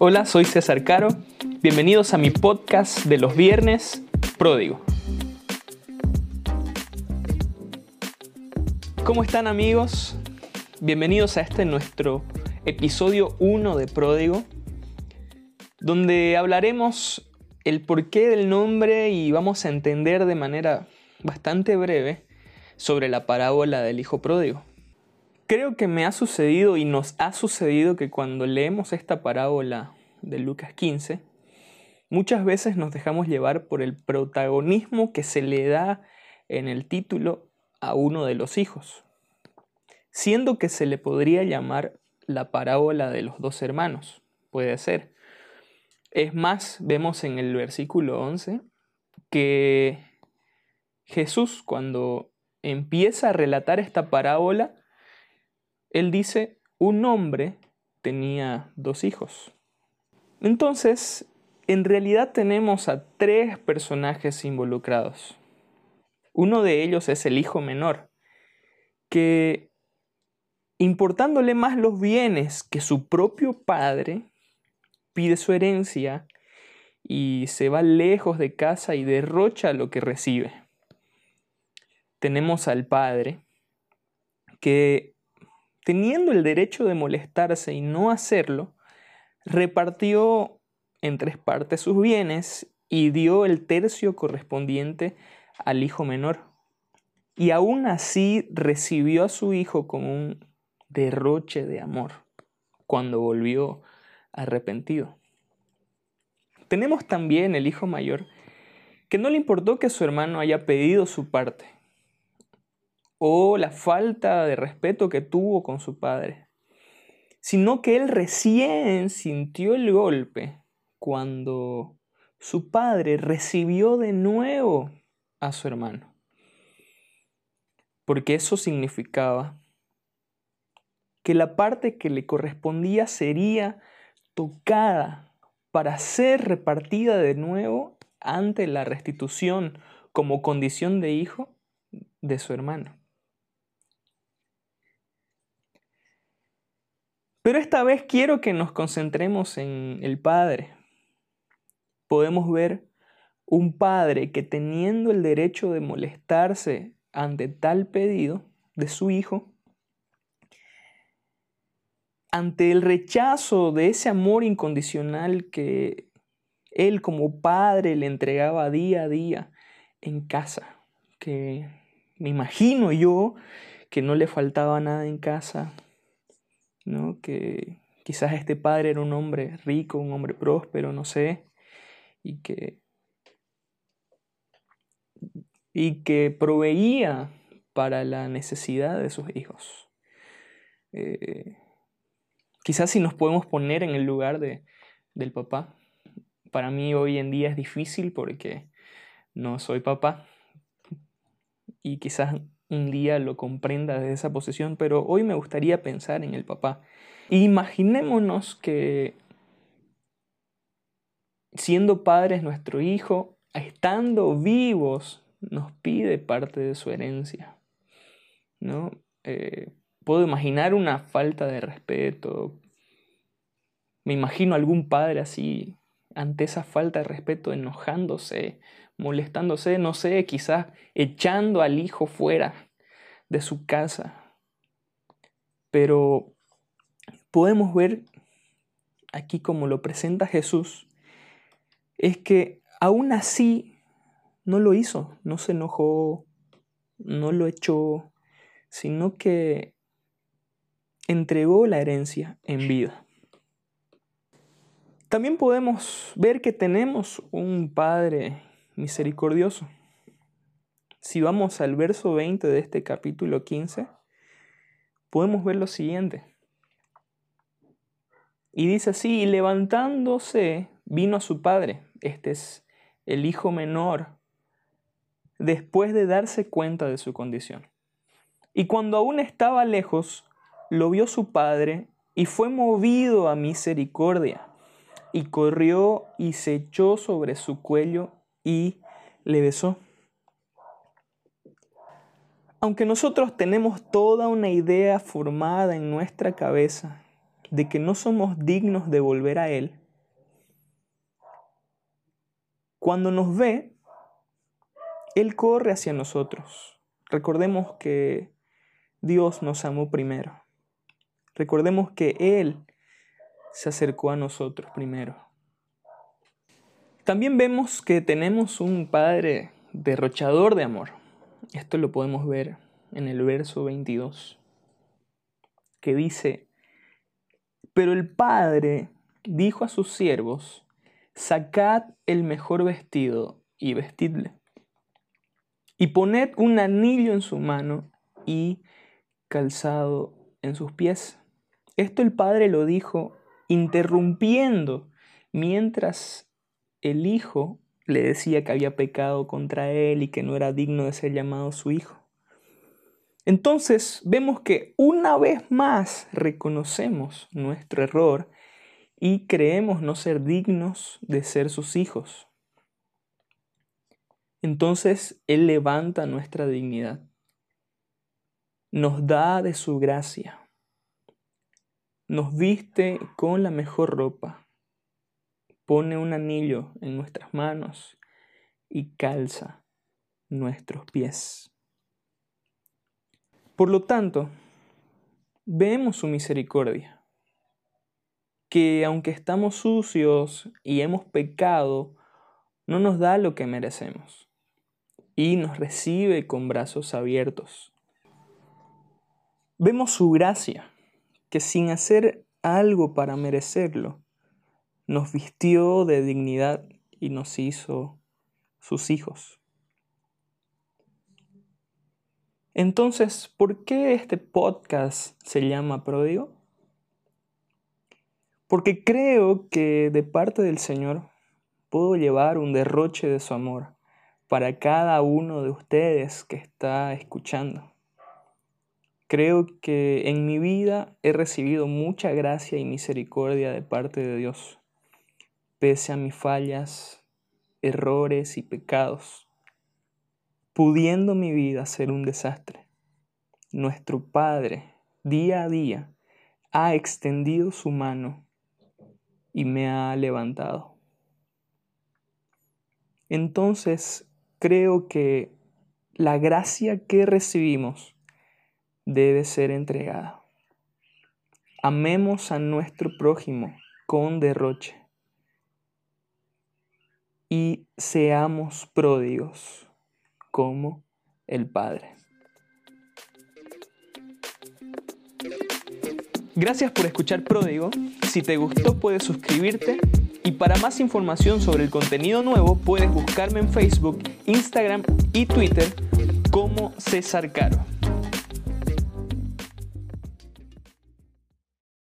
Hola, soy César Caro. Bienvenidos a mi podcast de los viernes, Pródigo. ¿Cómo están amigos? Bienvenidos a este nuestro episodio 1 de Pródigo, donde hablaremos el porqué del nombre y vamos a entender de manera bastante breve sobre la parábola del Hijo Pródigo. Creo que me ha sucedido y nos ha sucedido que cuando leemos esta parábola de Lucas 15, muchas veces nos dejamos llevar por el protagonismo que se le da en el título a uno de los hijos, siendo que se le podría llamar la parábola de los dos hermanos, puede ser. Es más, vemos en el versículo 11 que Jesús cuando empieza a relatar esta parábola, él dice, un hombre tenía dos hijos. Entonces, en realidad tenemos a tres personajes involucrados. Uno de ellos es el hijo menor, que importándole más los bienes que su propio padre, pide su herencia y se va lejos de casa y derrocha lo que recibe. Tenemos al padre, que teniendo el derecho de molestarse y no hacerlo, repartió en tres partes sus bienes y dio el tercio correspondiente al hijo menor. Y aún así recibió a su hijo con un derroche de amor cuando volvió arrepentido. Tenemos también el hijo mayor que no le importó que su hermano haya pedido su parte o la falta de respeto que tuvo con su padre, sino que él recién sintió el golpe cuando su padre recibió de nuevo a su hermano. Porque eso significaba que la parte que le correspondía sería tocada para ser repartida de nuevo ante la restitución como condición de hijo de su hermano. Pero esta vez quiero que nos concentremos en el Padre. Podemos ver un padre que teniendo el derecho de molestarse ante tal pedido de su hijo, ante el rechazo de ese amor incondicional que él como padre le entregaba día a día en casa, que me imagino yo que no le faltaba nada en casa, que quizás este padre era un hombre rico, un hombre próspero, no sé, y que, y que proveía para la necesidad de sus hijos. Eh, quizás si nos podemos poner en el lugar de, del papá, para mí hoy en día es difícil porque no soy papá y quizás un día lo comprenda desde esa posición, pero hoy me gustaría pensar en el papá. Imaginémonos que siendo padres nuestro hijo, estando vivos, nos pide parte de su herencia. ¿no? Eh, puedo imaginar una falta de respeto. Me imagino algún padre así, ante esa falta de respeto, enojándose, molestándose, no sé, quizás echando al hijo fuera de su casa. Pero podemos ver aquí como lo presenta Jesús, es que aún así no lo hizo, no se enojó, no lo echó, sino que entregó la herencia en vida. También podemos ver que tenemos un Padre misericordioso. Si vamos al verso 20 de este capítulo 15, podemos ver lo siguiente. Y dice así, y levantándose vino a su padre, este es el hijo menor, después de darse cuenta de su condición. Y cuando aún estaba lejos, lo vio su padre y fue movido a misericordia, y corrió y se echó sobre su cuello y le besó. Aunque nosotros tenemos toda una idea formada en nuestra cabeza de que no somos dignos de volver a Él, cuando nos ve, Él corre hacia nosotros. Recordemos que Dios nos amó primero. Recordemos que Él se acercó a nosotros primero. También vemos que tenemos un Padre derrochador de amor. Esto lo podemos ver en el verso 22, que dice, pero el Padre dijo a sus siervos, sacad el mejor vestido y vestidle, y poned un anillo en su mano y calzado en sus pies. Esto el Padre lo dijo interrumpiendo mientras el Hijo le decía que había pecado contra él y que no era digno de ser llamado su Hijo. Entonces vemos que una vez más reconocemos nuestro error y creemos no ser dignos de ser sus hijos. Entonces Él levanta nuestra dignidad, nos da de su gracia, nos viste con la mejor ropa, pone un anillo en nuestras manos y calza nuestros pies. Por lo tanto, vemos su misericordia, que aunque estamos sucios y hemos pecado, no nos da lo que merecemos y nos recibe con brazos abiertos. Vemos su gracia, que sin hacer algo para merecerlo, nos vistió de dignidad y nos hizo sus hijos. Entonces, ¿por qué este podcast se llama Pródigo? Porque creo que de parte del Señor puedo llevar un derroche de su amor para cada uno de ustedes que está escuchando. Creo que en mi vida he recibido mucha gracia y misericordia de parte de Dios, pese a mis fallas, errores y pecados pudiendo mi vida ser un desastre. Nuestro Padre, día a día, ha extendido su mano y me ha levantado. Entonces, creo que la gracia que recibimos debe ser entregada. Amemos a nuestro prójimo con derroche y seamos pródigos como el Padre. Gracias por escuchar Pródigo. Si te gustó puedes suscribirte y para más información sobre el contenido nuevo puedes buscarme en Facebook, Instagram y Twitter como César Caro.